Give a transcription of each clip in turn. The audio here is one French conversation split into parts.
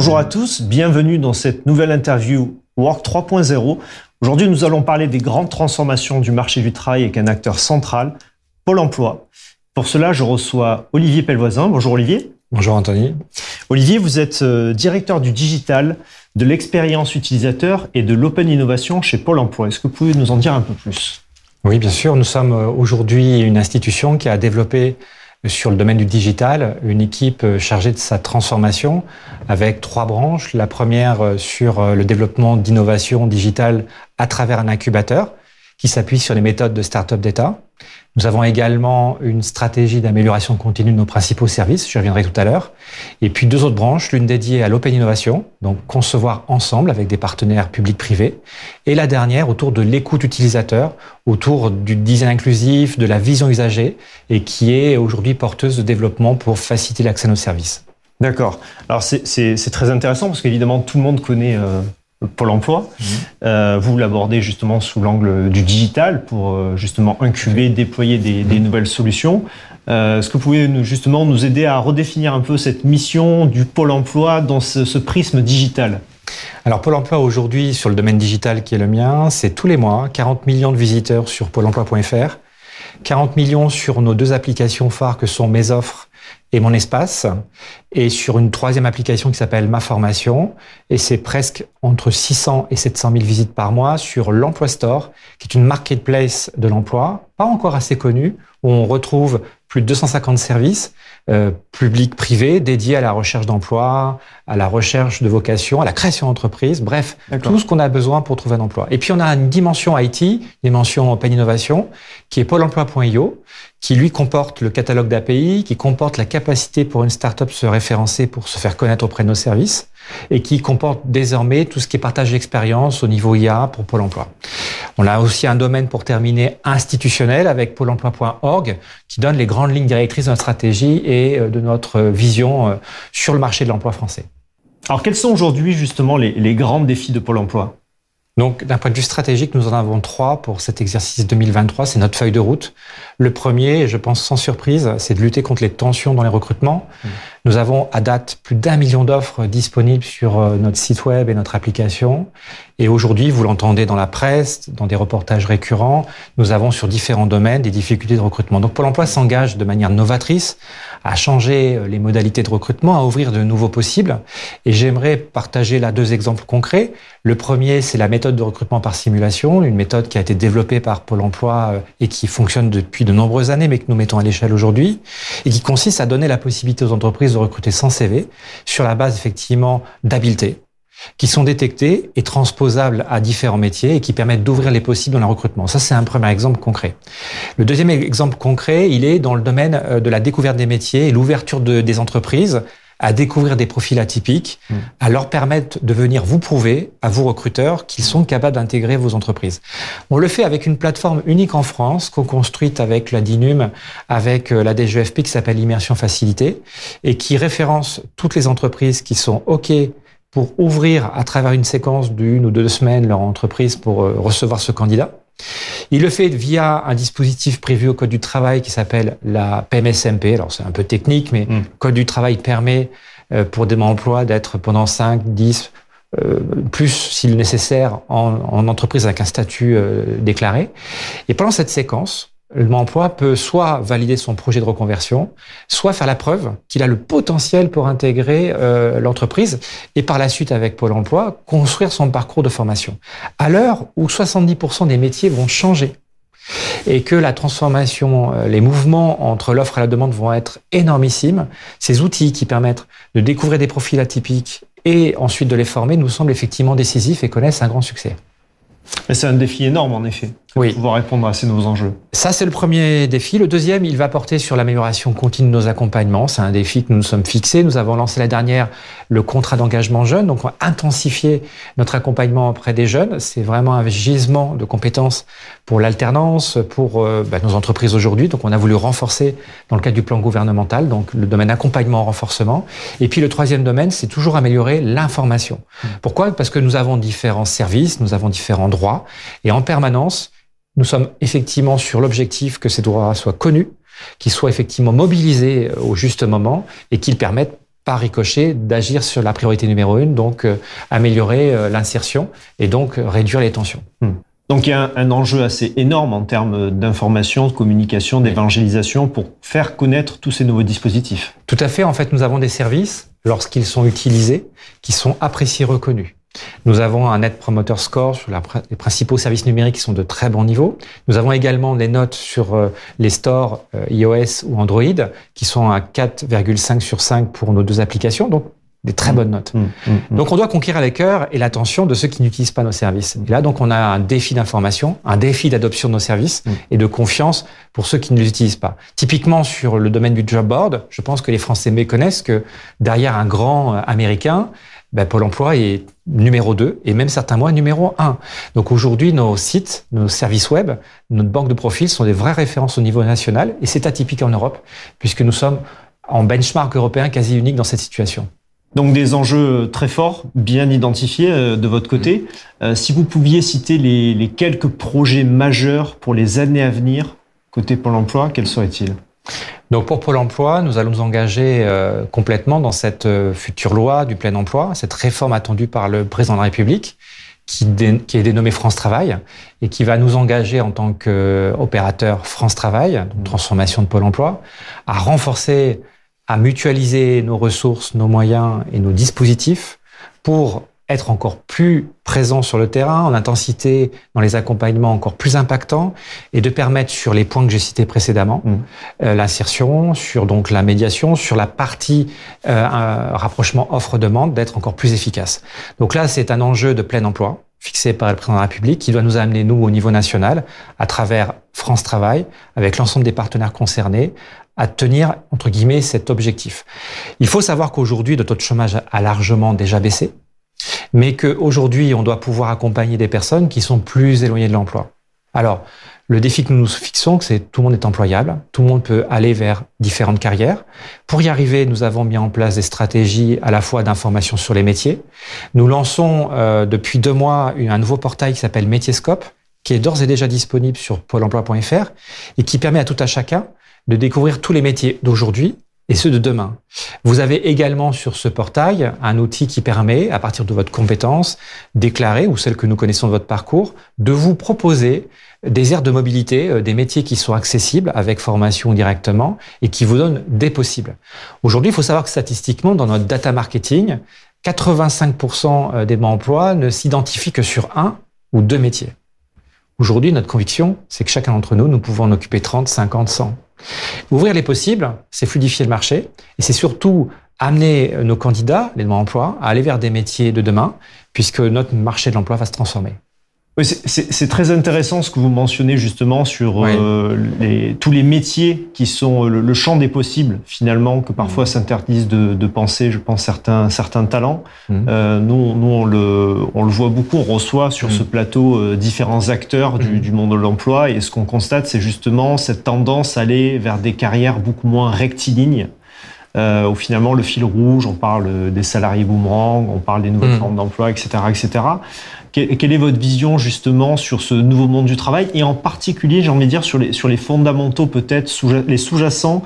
Bonjour à tous, bienvenue dans cette nouvelle interview Work 3.0. Aujourd'hui, nous allons parler des grandes transformations du marché du travail avec un acteur central, Pôle Emploi. Pour cela, je reçois Olivier Pellevoisin. Bonjour Olivier. Bonjour Anthony. Olivier, vous êtes euh, directeur du digital, de l'expérience utilisateur et de l'open innovation chez Pôle Emploi. Est-ce que vous pouvez nous en dire un peu plus? Oui, bien sûr. Nous sommes euh, aujourd'hui une institution qui a développé sur le domaine du digital, une équipe euh, chargée de sa transformation avec trois branches. La première euh, sur euh, le développement d'innovation digitale à travers un incubateur qui s'appuie sur les méthodes de start-up d'État. Nous avons également une stratégie d'amélioration continue de nos principaux services, je reviendrai tout à l'heure. Et puis deux autres branches, l'une dédiée à l'open innovation, donc concevoir ensemble avec des partenaires publics-privés. Et la dernière autour de l'écoute utilisateur, autour du design inclusif, de la vision usagée, et qui est aujourd'hui porteuse de développement pour faciliter l'accès à nos services. D'accord. Alors c'est très intéressant parce qu'évidemment tout le monde connaît euh, Pôle emploi. Mmh. Euh, vous l'abordez justement sous l'angle du digital pour euh, justement incuber, déployer des, des nouvelles solutions. Euh, Est-ce que vous pouvez nous, justement nous aider à redéfinir un peu cette mission du Pôle emploi dans ce, ce prisme digital? Alors Pôle Emploi aujourd'hui sur le domaine digital qui est le mien, c'est tous les mois 40 millions de visiteurs sur pôle emploi.fr, 40 millions sur nos deux applications phares que sont Mes offres et mon espace, et sur une troisième application qui s'appelle Ma Formation, et c'est presque entre 600 et 700 000 visites par mois sur l'Emploi Store, qui est une marketplace de l'emploi, pas encore assez connue, où on retrouve plus de 250 services euh, publics, privés, dédiés à la recherche d'emploi, à la recherche de vocation, à la création d'entreprise, bref, tout ce qu'on a besoin pour trouver un emploi. Et puis on a une dimension IT, une dimension Open Innovation, qui est pôle emploi.io, qui lui comporte le catalogue d'API, qui comporte la capacité pour une startup se référencer pour se faire connaître auprès de nos services, et qui comporte désormais tout ce qui est partage d'expérience au niveau IA pour Pôle emploi. On a aussi un domaine pour terminer institutionnel avec pôle emploi.org qui donne les grandes lignes directrices de notre stratégie et euh, de notre vision euh, sur le marché de l'emploi français. Alors quels sont aujourd'hui justement les, les grands défis de Pôle emploi? Donc, d'un point de vue stratégique, nous en avons trois pour cet exercice 2023. C'est notre feuille de route. Le premier, je pense sans surprise, c'est de lutter contre les tensions dans les recrutements. Mmh. Nous avons à date plus d'un million d'offres disponibles sur euh, notre site web et notre application. Et aujourd'hui, vous l'entendez dans la presse, dans des reportages récurrents, nous avons sur différents domaines des difficultés de recrutement. Donc Pôle emploi s'engage de manière novatrice à changer euh, les modalités de recrutement, à ouvrir de nouveaux possibles. Et j'aimerais partager là deux exemples concrets. Le premier, c'est la méthode de recrutement par simulation, une méthode qui a été développée par Pôle emploi euh, et qui fonctionne depuis de nombreuses années, mais que nous mettons à l'échelle aujourd'hui, et qui consiste à donner la possibilité aux entreprises de recruter sans CV sur la base effectivement d'habileté qui sont détectés et transposables à différents métiers et qui permettent d'ouvrir les possibles dans le recrutement. Ça, c'est un premier exemple concret. Le deuxième exemple concret, il est dans le domaine euh, de la découverte des métiers et l'ouverture de, des entreprises à découvrir des profils atypiques, mmh. à leur permettre de venir vous prouver, à vos recruteurs, qu'ils sont capables d'intégrer vos entreprises. On le fait avec une plateforme unique en France, co-construite avec la DINUM, avec euh, la DGFP qui s'appelle Immersion Facilité, et qui référence toutes les entreprises qui sont OK pour ouvrir à travers une séquence d'une ou deux semaines leur entreprise pour euh, recevoir ce candidat. Il le fait via un dispositif prévu au Code du travail qui s'appelle la PMSMP. Alors c'est un peu technique, mais le mm. Code du travail permet euh, pour des emplois d'être pendant 5, 10, euh, plus s'il nécessaire en, en, entreprise avec un statut déclaré. Et pendant cette séquence, l'emploi peut soit valider son projet de reconversion, soit faire la preuve qu'il a le potentiel pour intégrer euh, l'entreprise et par la suite avec Pôle Emploi construire son parcours de formation. À l'heure où 70% des métiers vont changer et que la transformation, euh, les mouvements entre l'offre et la demande vont être énormissimes, ces outils qui permettent de découvrir des profils atypiques et ensuite de les former nous semblent effectivement décisifs et connaissent un grand succès. C'est un défi énorme en effet oui. pouvoir répondre à ces nouveaux enjeux. Ça, c'est le premier défi. Le deuxième, il va porter sur l'amélioration continue de nos accompagnements. C'est un défi que nous nous sommes fixés. Nous avons lancé la dernière le contrat d'engagement jeune. Donc, on va intensifier notre accompagnement auprès des jeunes. C'est vraiment un gisement de compétences pour l'alternance, pour euh, bah, nos entreprises aujourd'hui. Donc, on a voulu renforcer dans le cadre du plan gouvernemental, donc le domaine accompagnement, renforcement. Et puis, le troisième domaine, c'est toujours améliorer l'information. Mmh. Pourquoi? Parce que nous avons différents services, nous avons différents droits. Et en permanence, nous sommes effectivement sur l'objectif que ces droits soient connus, qu'ils soient effectivement mobilisés euh, au juste moment et qu'ils permettent par ricochet, d'agir sur la priorité numéro une, donc euh, améliorer euh, l'insertion et donc euh, réduire les tensions. Hmm. Donc il y a un, enjeu assez énorme en termes d'information, de communication, d'évangélisation pour faire connaître tous ces nouveaux dispositifs. Tout à fait. En fait, nous avons des services, lorsqu'ils sont utilisés, qui sont appréciés, reconnus. Nous avons un Net Promoter Score sur les principaux services numériques qui sont de très bon niveau. Nous avons également des notes sur euh, les stores euh, iOS ou Android qui sont à 4,5 sur 5 pour nos deux applications. Donc, des très bonnes notes. Mmh, mmh, mmh. Donc on doit conquérir les cœurs et l'attention de ceux qui n'utilisent pas nos services. Et là, donc on a un défi d'information, un défi d'adoption de nos services et de confiance pour ceux qui ne les utilisent pas. Typiquement sur le domaine du job board, je pense que les Français méconnaissent que derrière un grand euh, américain, ben, Pôle emploi est numéro 2 et même certains mois numéro 1. Donc aujourd'hui, nos sites, nos services web, notre banque de profils sont des vraies références au niveau national et c'est atypique en Europe puisque nous sommes en benchmark européen quasi unique dans cette situation. Donc des enjeux très forts, bien identifiés euh, de votre côté. Euh, si vous pouviez citer les, les quelques projets majeurs pour les années à venir côté Pôle emploi, quels seraient-ils? Donc pour Pôle Emploi, nous allons nous engager euh, complètement dans cette euh, future loi du plein emploi, cette réforme attendue par le président de la République, qui, qui est dénommée France Travail et qui va nous engager en tant qu'opérateur France Travail, transformation de Pôle Emploi, à renforcer, à mutualiser nos ressources, nos moyens et nos dispositifs pour être encore plus présent sur le terrain, en intensité, dans les accompagnements encore plus impactants, et de permettre sur les points que j'ai cités précédemment, mmh. euh, l'insertion, sur donc la médiation, sur la partie euh, rapprochement offre-demande, d'être encore plus efficace. Donc là, c'est un enjeu de plein emploi fixé par le président de la République qui doit nous amener, nous, au niveau national, à travers France Travail, avec l'ensemble des partenaires concernés, à tenir, entre guillemets, cet objectif. Il faut savoir qu'aujourd'hui, le taux de chômage a largement déjà baissé mais qu'aujourd'hui, on doit pouvoir accompagner des personnes qui sont plus éloignées de l'emploi. Alors, le défi que nous nous fixons, c'est tout le monde est employable, tout le monde peut aller vers différentes carrières. Pour y arriver, nous avons mis en place des stratégies à la fois d'information sur les métiers. Nous lançons euh, depuis deux mois un nouveau portail qui s'appelle Métiescope, qui est d'ores et déjà disponible sur pôle emploi.fr et qui permet à tout à chacun de découvrir tous les métiers d'aujourd'hui et ceux de demain. Vous avez également sur ce portail un outil qui permet, à partir de votre compétence déclarée ou celle que nous connaissons de votre parcours, de vous proposer des aires de mobilité, euh, des métiers qui sont accessibles avec formation directement et qui vous donnent des possibles. Aujourd'hui, il faut savoir que statistiquement, dans notre data marketing, 85% euh, des emplois ne s'identifient que sur un ou deux métiers. Aujourd'hui, notre conviction, c'est que chacun d'entre nous, nous pouvons en occuper 30, 50, 100. Ouvrir les possibles, c'est fluidifier le marché et c'est surtout amener nos candidats, les demandeurs d'emploi, à aller vers des métiers de demain, puisque notre marché de l'emploi va se transformer. Oui, c'est très intéressant ce que vous mentionnez justement sur euh, les, tous les métiers qui sont le, champ des possibles finalement que parfois mmh. s'interdisent de, de, penser, je pense certains certains talents. Mmh. Euh, nous, nous on le on le voit beaucoup, on reçoit sur mmh. ce plateau euh, différents acteurs du, du, monde de l'emploi et ce qu'on constate c'est justement cette tendance à aller vers des carrières beaucoup moins rectilignes. Euh, où finalement le fil rouge, on parle des salariés boomerang, on parle des nouvelles formes d'emploi, etc., etc. Quelle est votre vision justement sur ce nouveau monde du travail? Et en particulier, j'ai envie de dire, sur les, sur les fondamentaux peut-être, sous, les sous-jacents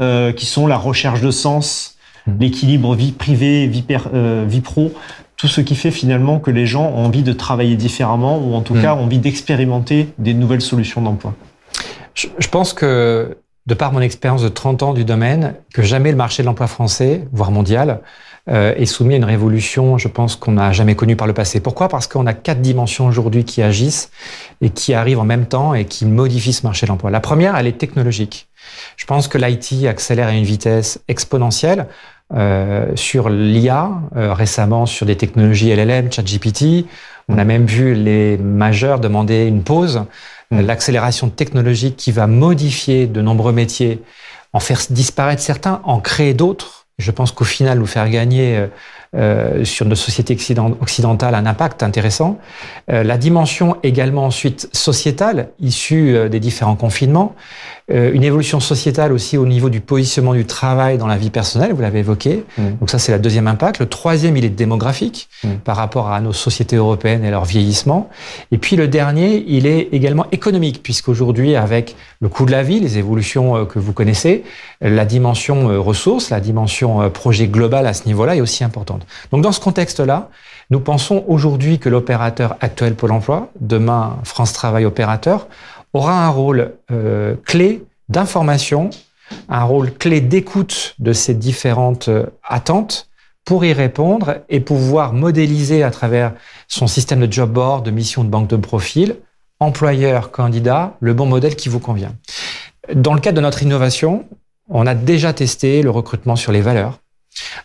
euh, qui sont la recherche de sens, mmh. l'équilibre vie privée, vie, euh, vie pro, tout ce qui fait finalement que les gens ont envie de travailler différemment ou en tout mmh. cas ont envie d'expérimenter des nouvelles solutions d'emploi. Je, je pense que de par mon expérience de 30 ans du domaine, que jamais le marché de l'emploi français, voire mondial, euh, est soumis à une révolution, je pense, qu'on n'a jamais connue par le passé. Pourquoi? Parce qu'on a quatre dimensions aujourd'hui qui agissent et qui arrivent en même temps et qui modifient ce marché de l'emploi. La première, elle est technologique. Je pense que l'IT accélère à une vitesse exponentielle. Euh, sur l'IA, euh, récemment sur des technologies LLM, ChatGPT, on a même vu les majeurs demander une pause. L'accélération technologique qui va modifier de nombreux métiers, en faire disparaître certains, en créer d'autres je pense qu'au final, nous faire gagner euh, sur nos sociétés occidentales un impact intéressant. Euh, la dimension également ensuite sociétale, issue euh, des différents confinements. Une évolution sociétale aussi au niveau du positionnement du travail dans la vie personnelle, vous l'avez évoqué. Mmh. Donc ça, c'est le deuxième impact. Le troisième, il est démographique mmh. par rapport à nos sociétés européennes et leur vieillissement. Et puis le dernier, il est également économique, puisqu'aujourd'hui, avec le coût de la vie, les évolutions que vous connaissez, la dimension ressources, la dimension projet global à ce niveau-là est aussi importante. Donc dans ce contexte-là, nous pensons aujourd'hui que l'opérateur actuel Pôle Emploi, demain France Travail opérateur, aura un rôle euh, clé d'information, un rôle clé d'écoute de ces différentes euh, attentes pour y répondre et pouvoir modéliser à travers son système de job board, de mission de banque de profil, employeur, candidat, le bon modèle qui vous convient. Dans le cadre de notre innovation, on a déjà testé le recrutement sur les valeurs.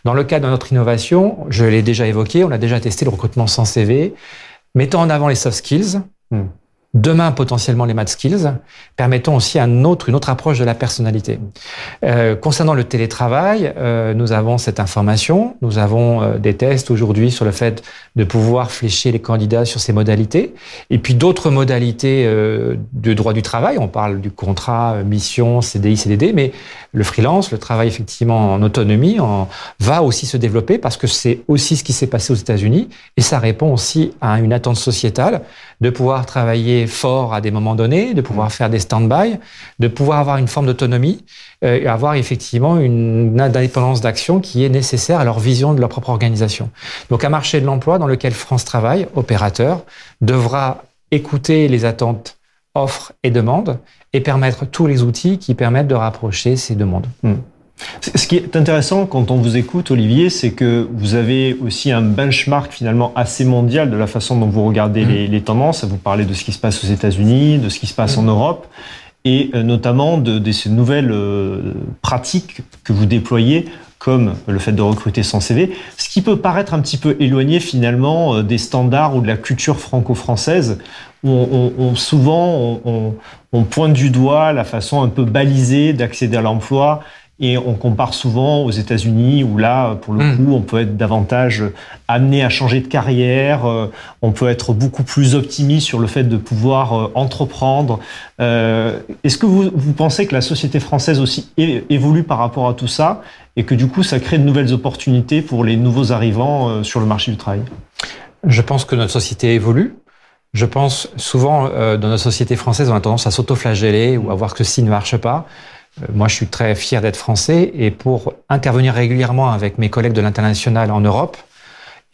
Dans le cadre de notre innovation, je l'ai déjà évoqué, on a déjà testé le recrutement sans CV, mettant en avant les soft skills, hmm demain potentiellement les math skills, permettant aussi un autre, une autre approche de la personnalité. Euh, concernant le télétravail, euh, nous avons cette information, nous avons euh, des tests aujourd'hui sur le fait de pouvoir flécher les candidats sur ces modalités, et puis d'autres modalités euh, de droit du travail, on parle du contrat, euh, mission, CDI, CDD, mais le freelance, le travail effectivement en autonomie, en, va aussi se développer parce que c'est aussi ce qui s'est passé aux États-Unis, et ça répond aussi à une attente sociétale de pouvoir travailler fort à des moments donnés, de pouvoir mm. faire des stand-by, de pouvoir avoir une forme d'autonomie euh, et avoir effectivement une indépendance d'action qui est nécessaire à leur vision de leur propre organisation. Donc un marché de l'emploi dans lequel France Travail, opérateur, devra écouter les attentes offres et demandes et permettre tous les outils qui permettent de rapprocher ces demandes. Ce qui est intéressant quand on vous écoute, Olivier, c'est que vous avez aussi un benchmark finalement assez mondial de la façon dont vous regardez mm. les, tendances. Vous parlez de ce qui se passe aux États-Unis, de ce qui se passe en mm. Europe, et euh, notamment de, ces nouvelles euh, pratiques que vous déployez comme le fait de recruter sans CV, ce qui peut paraître un petit peu éloigné finalement euh, des standards ou de la culture franco-française, où on, souvent on, on, pointe du doigt la façon un peu balisée d'accéder à l'emploi et on compare souvent aux États-Unis où là, pour le hmm. coup, on peut être davantage amené à changer de carrière, euh, on peut être beaucoup plus optimiste sur le fait de pouvoir euh, entreprendre. Euh, est-ce que vous, vous pensez que la société française aussi évolue par rapport à tout ça et que du coup, ça crée de nouvelles opportunités pour les nouveaux arrivants sur le marché du travail? Je pense que notre société évolue. Je pense souvent, dans notre société française, on a tendance à s'auto-flageller ou à voir que ceci ne marche pas. Euh, moi, je suis très fier d'être français et pour intervenir régulièrement avec mes collègues de l'international en Europe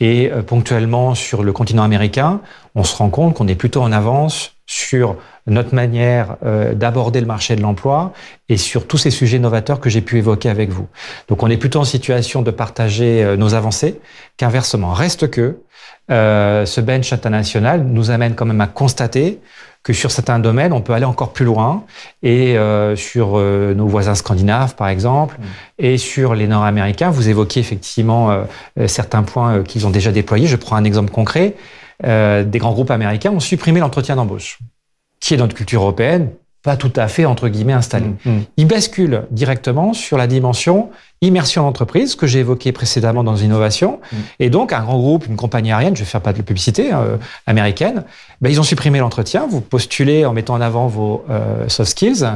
et euh, ponctuellement sur le continent américain, on se rend compte qu'on est plutôt en avance sur notre manière euh, d'aborder le marché de l'emploi et sur tous ces sujets novateurs que j'ai pu évoquer avec vous. Donc on est plutôt en situation de partager nos avancées qu'inversement. Reste que ce bench international nous amène quand même à constater que sur certains domaines, on peut aller encore plus loin. Et euh, sur euh, nos voisins scandinaves, par exemple, mm. et sur les Nord-Américains, vous évoquez effectivement euh, certains points qu'ils ont déjà déployés. Je prends un exemple concret. des grands groupes américains ont supprimé l'entretien d'embauche, qui est dans notre culture européenne pas tout à fait, entre guillemets, installé. Mmh, mmh. Il bascule directement sur la dimension immersion d'entreprise que j'ai évoquée précédemment dans Innovation. Mmh. Et donc, un grand groupe, une compagnie aérienne, je vais faire pas de publicité, euh, américaine, ben, ils ont supprimé l'entretien. Vous postulez en mettant en avant vos euh, soft skills,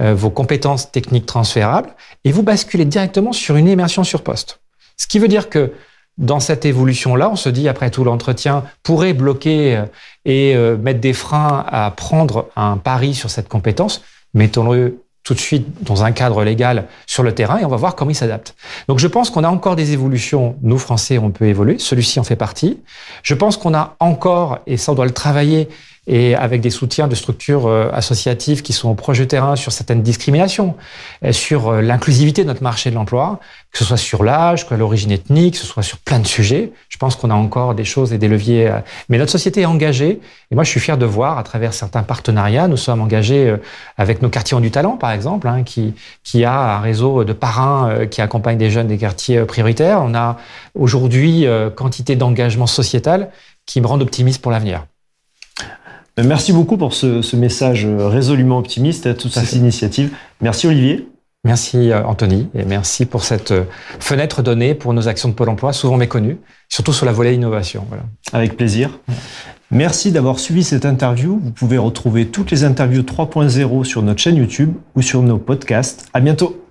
euh, vos compétences techniques transférables, et vous basculez directement sur une immersion sur poste. Ce qui veut dire que dans cette évolution-là, on se dit, après tout, l'entretien pourrait bloquer euh, et euh, mettre des freins à prendre un pari sur cette compétence. Mettons-le tout de suite dans un cadre légal sur le terrain et on va voir comment il s'adapte. Donc je pense qu'on a encore des évolutions. Nous, Français, on peut évoluer. Celui-ci en fait partie. Je pense qu'on a encore, et ça on doit le travailler, et avec des soutiens de structures euh, associatives qui sont au projet terrain sur certaines discriminations, euh, sur euh, l'inclusivité de notre marché de l'emploi, que ce soit sur l'âge, que l'origine ethnique, que ce soit sur plein de sujets. Je pense qu'on a encore des choses et des leviers. Mais notre société est engagée. Et moi, je suis fier de voir, à travers certains partenariats, nous sommes engagés avec nos quartiers en du talent, par exemple, hein, qui, qui a un réseau de parrains qui accompagnent des jeunes des quartiers prioritaires. On a aujourd'hui quantité d'engagement sociétal qui me rendent optimiste pour l'avenir. Merci beaucoup pour ce, message résolument optimiste, toutes ces initiatives. Merci Olivier. Merci Anthony et merci pour cette fenêtre donnée pour nos actions de Pôle emploi, souvent méconnues, surtout sur la volée innovation. Voilà. Avec plaisir. Merci d'avoir suivi cette interview. Vous pouvez retrouver toutes les interviews 3.0 sur notre chaîne YouTube ou sur nos podcasts. À bientôt.